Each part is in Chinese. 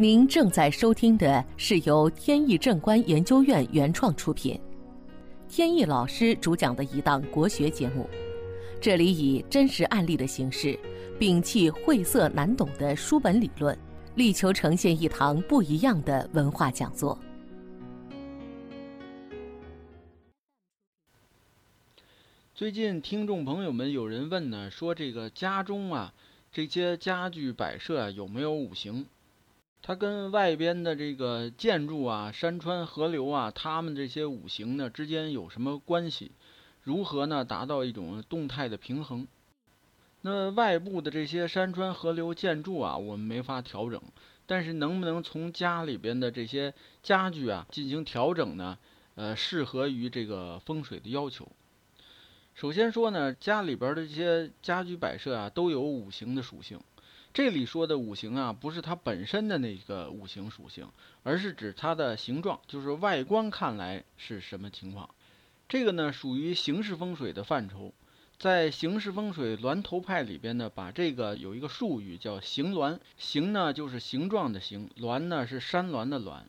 您正在收听的是由天意正观研究院原创出品，天意老师主讲的一档国学节目。这里以真实案例的形式，摒弃晦涩难懂的书本理论，力求呈现一堂不一样的文化讲座。最近听众朋友们有人问呢，说这个家中啊，这些家具摆设啊有没有五行？它跟外边的这个建筑啊、山川河流啊，它们这些五行呢之间有什么关系？如何呢达到一种动态的平衡？那外部的这些山川河流建筑啊，我们没法调整，但是能不能从家里边的这些家具啊进行调整呢？呃，适合于这个风水的要求。首先说呢，家里边的这些家居摆设啊，都有五行的属性。这里说的五行啊，不是它本身的那个五行属性，而是指它的形状，就是外观看来是什么情况。这个呢，属于形式风水的范畴。在形式风水峦头派里边呢，把这个有一个术语叫形峦。形呢就是形状的形，峦呢是山峦的峦。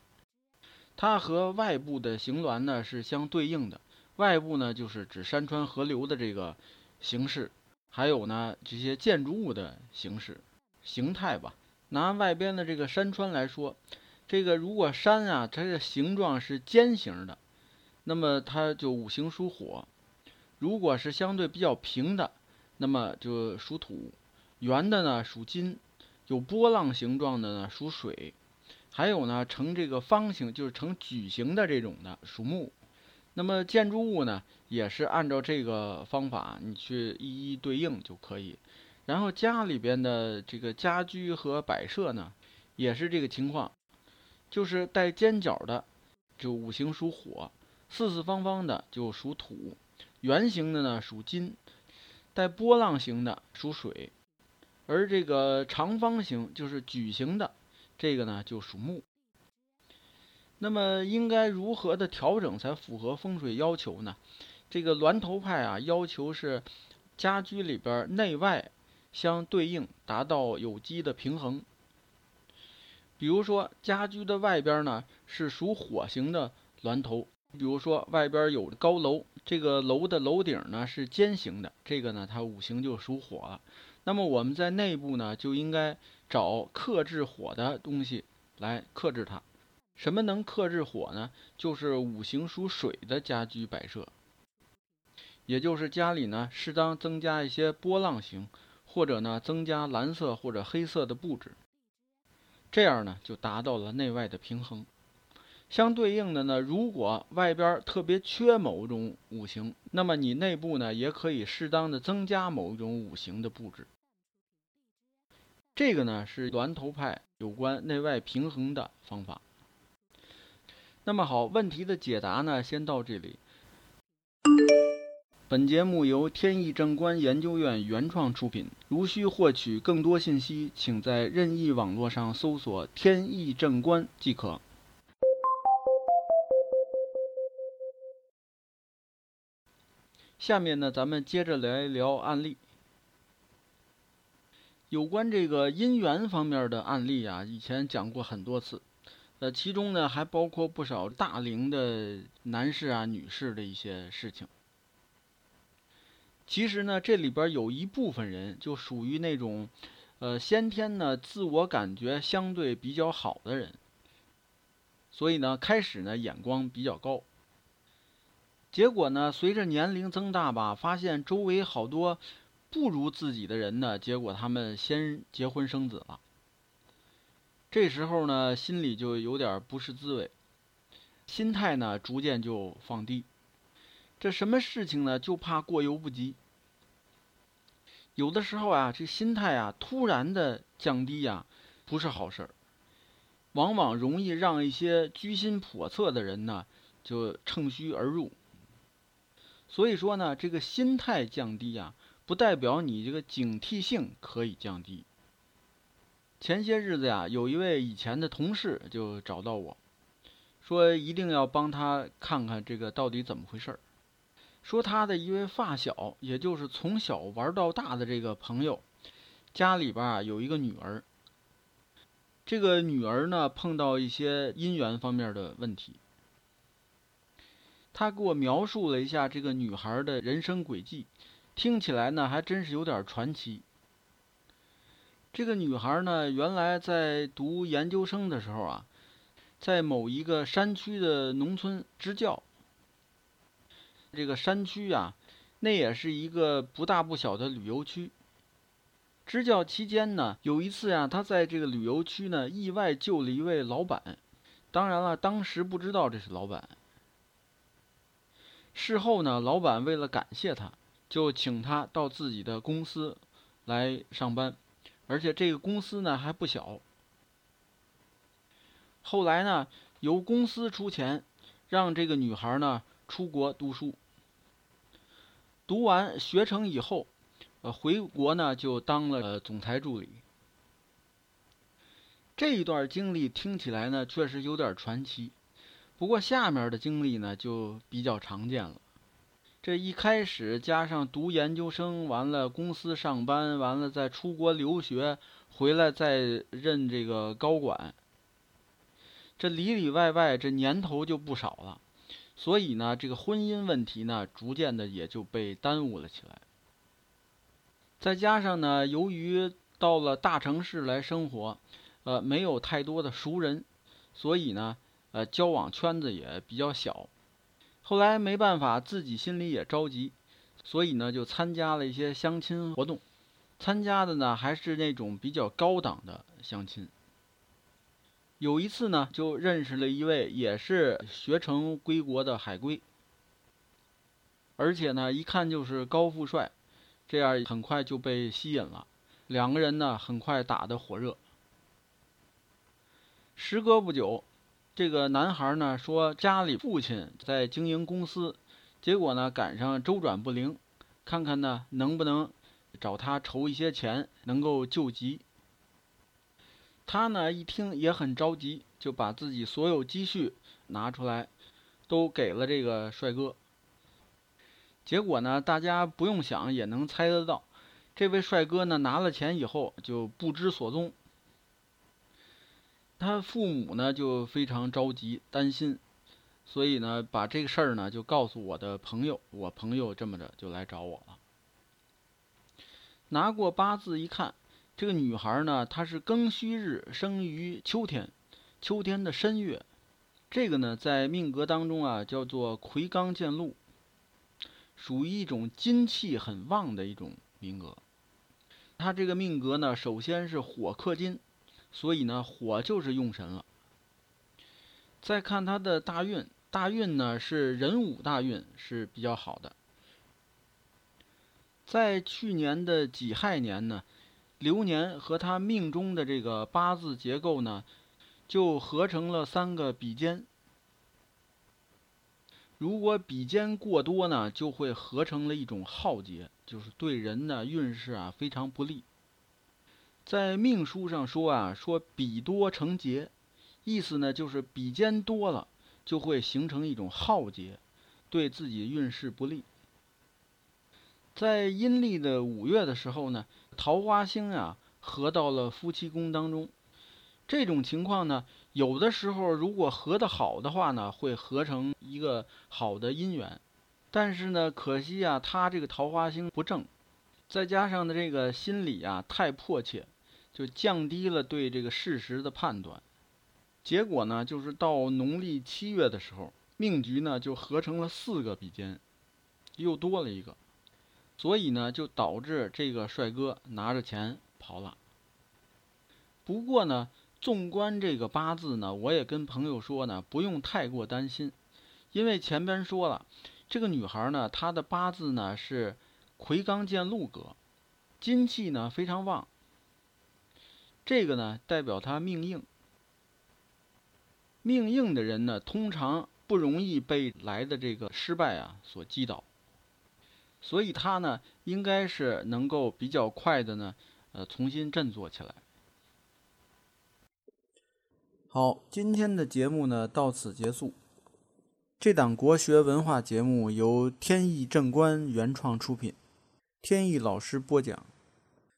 它和外部的形峦呢是相对应的。外部呢，就是指山川河流的这个形式，还有呢这些建筑物的形式、形态吧。拿外边的这个山川来说，这个如果山啊，它的形状是尖形的，那么它就五行属火；如果是相对比较平的，那么就属土；圆的呢属金；有波浪形状的呢属水；还有呢呈这个方形，就是呈矩形的这种的属木。那么建筑物呢，也是按照这个方法，你去一一对应就可以。然后家里边的这个家居和摆设呢，也是这个情况，就是带尖角的，就五行属火；四四方方的就属土；圆形的呢属金；带波浪形的属水；而这个长方形就是矩形的，这个呢就属木。那么应该如何的调整才符合风水要求呢？这个峦头派啊，要求是家居里边内外相对应，达到有机的平衡。比如说家居的外边呢是属火型的峦头，比如说外边有高楼，这个楼的楼顶呢是尖形的，这个呢它五行就属火了。那么我们在内部呢就应该找克制火的东西来克制它。什么能克制火呢？就是五行属水的家居摆设，也就是家里呢适当增加一些波浪形，或者呢增加蓝色或者黑色的布置，这样呢就达到了内外的平衡。相对应的呢，如果外边特别缺某种五行，那么你内部呢也可以适当的增加某一种五行的布置。这个呢是峦头派有关内外平衡的方法。那么好，问题的解答呢，先到这里。本节目由天意正观研究院原创出品。如需获取更多信息，请在任意网络上搜索“天意正观”即可。下面呢，咱们接着来聊案例。有关这个姻缘方面的案例啊，以前讲过很多次。呃，其中呢还包括不少大龄的男士啊、女士的一些事情。其实呢，这里边有一部分人就属于那种，呃，先天呢自我感觉相对比较好的人，所以呢，开始呢眼光比较高。结果呢，随着年龄增大吧，发现周围好多不如自己的人呢，结果他们先结婚生子了。这时候呢，心里就有点不是滋味，心态呢逐渐就放低。这什么事情呢？就怕过犹不及。有的时候啊，这心态啊突然的降低呀，不是好事儿，往往容易让一些居心叵测的人呢就乘虚而入。所以说呢，这个心态降低啊，不代表你这个警惕性可以降低。前些日子呀，有一位以前的同事就找到我，说一定要帮他看看这个到底怎么回事儿。说他的一位发小，也就是从小玩到大的这个朋友，家里边啊有一个女儿。这个女儿呢碰到一些姻缘方面的问题。他给我描述了一下这个女孩的人生轨迹，听起来呢还真是有点传奇。这个女孩呢，原来在读研究生的时候啊，在某一个山区的农村支教。这个山区啊，那也是一个不大不小的旅游区。支教期间呢，有一次呀，他在这个旅游区呢，意外救了一位老板。当然了，当时不知道这是老板。事后呢，老板为了感谢他，就请他到自己的公司来上班，而且这个公司呢还不小。后来呢，由公司出钱，让这个女孩呢出国读书。读完学成以后，呃，回国呢就当了总裁助理。这一段经历听起来呢，确实有点传奇。不过下面的经历呢就比较常见了。这一开始加上读研究生，完了公司上班，完了再出国留学，回来再任这个高管，这里里外外这年头就不少了。所以呢，这个婚姻问题呢，逐渐的也就被耽误了起来。再加上呢，由于到了大城市来生活，呃，没有太多的熟人，所以呢。呃，交往圈子也比较小，后来没办法，自己心里也着急，所以呢，就参加了一些相亲活动，参加的呢还是那种比较高档的相亲。有一次呢，就认识了一位也是学成归国的海归，而且呢，一看就是高富帅，这样很快就被吸引了，两个人呢很快打得火热。时隔不久。这个男孩呢说，家里父亲在经营公司，结果呢赶上周转不灵，看看呢能不能找他筹一些钱，能够救急。他呢一听也很着急，就把自己所有积蓄拿出来，都给了这个帅哥。结果呢，大家不用想也能猜得到，这位帅哥呢拿了钱以后就不知所踪。他父母呢就非常着急担心，所以呢把这个事儿呢就告诉我的朋友，我朋友这么着就来找我了。拿过八字一看，这个女孩呢她是庚戌日生于秋天，秋天的申月，这个呢在命格当中啊叫做魁罡见禄，属于一种金气很旺的一种命格。她这个命格呢首先是火克金。所以呢，火就是用神了。再看她的大运，大运呢是壬午大运是比较好的。在去年的己亥年呢，流年和他命中的这个八字结构呢，就合成了三个比肩。如果比肩过多呢，就会合成了一种耗劫，就是对人的运势啊非常不利。在命书上说啊，说比多成劫，意思呢就是比肩多了，就会形成一种耗劫，对自己运势不利。在阴历的五月的时候呢，桃花星啊合到了夫妻宫当中，这种情况呢，有的时候如果合得好的话呢，会合成一个好的姻缘，但是呢，可惜啊，他这个桃花星不正，再加上呢这个心理啊太迫切。就降低了对这个事实的判断，结果呢，就是到农历七月的时候，命局呢就合成了四个比肩，又多了一个，所以呢，就导致这个帅哥拿着钱跑了。不过呢，纵观这个八字呢，我也跟朋友说呢，不用太过担心，因为前边说了，这个女孩呢，她的八字呢是魁罡见禄格，金气呢非常旺。这个呢，代表他命硬。命硬的人呢，通常不容易被来的这个失败啊所击倒，所以他呢，应该是能够比较快的呢，呃，重新振作起来。好，今天的节目呢到此结束。这档国学文化节目由天意正观原创出品，天意老师播讲，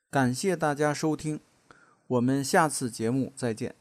感谢大家收听。我们下次节目再见。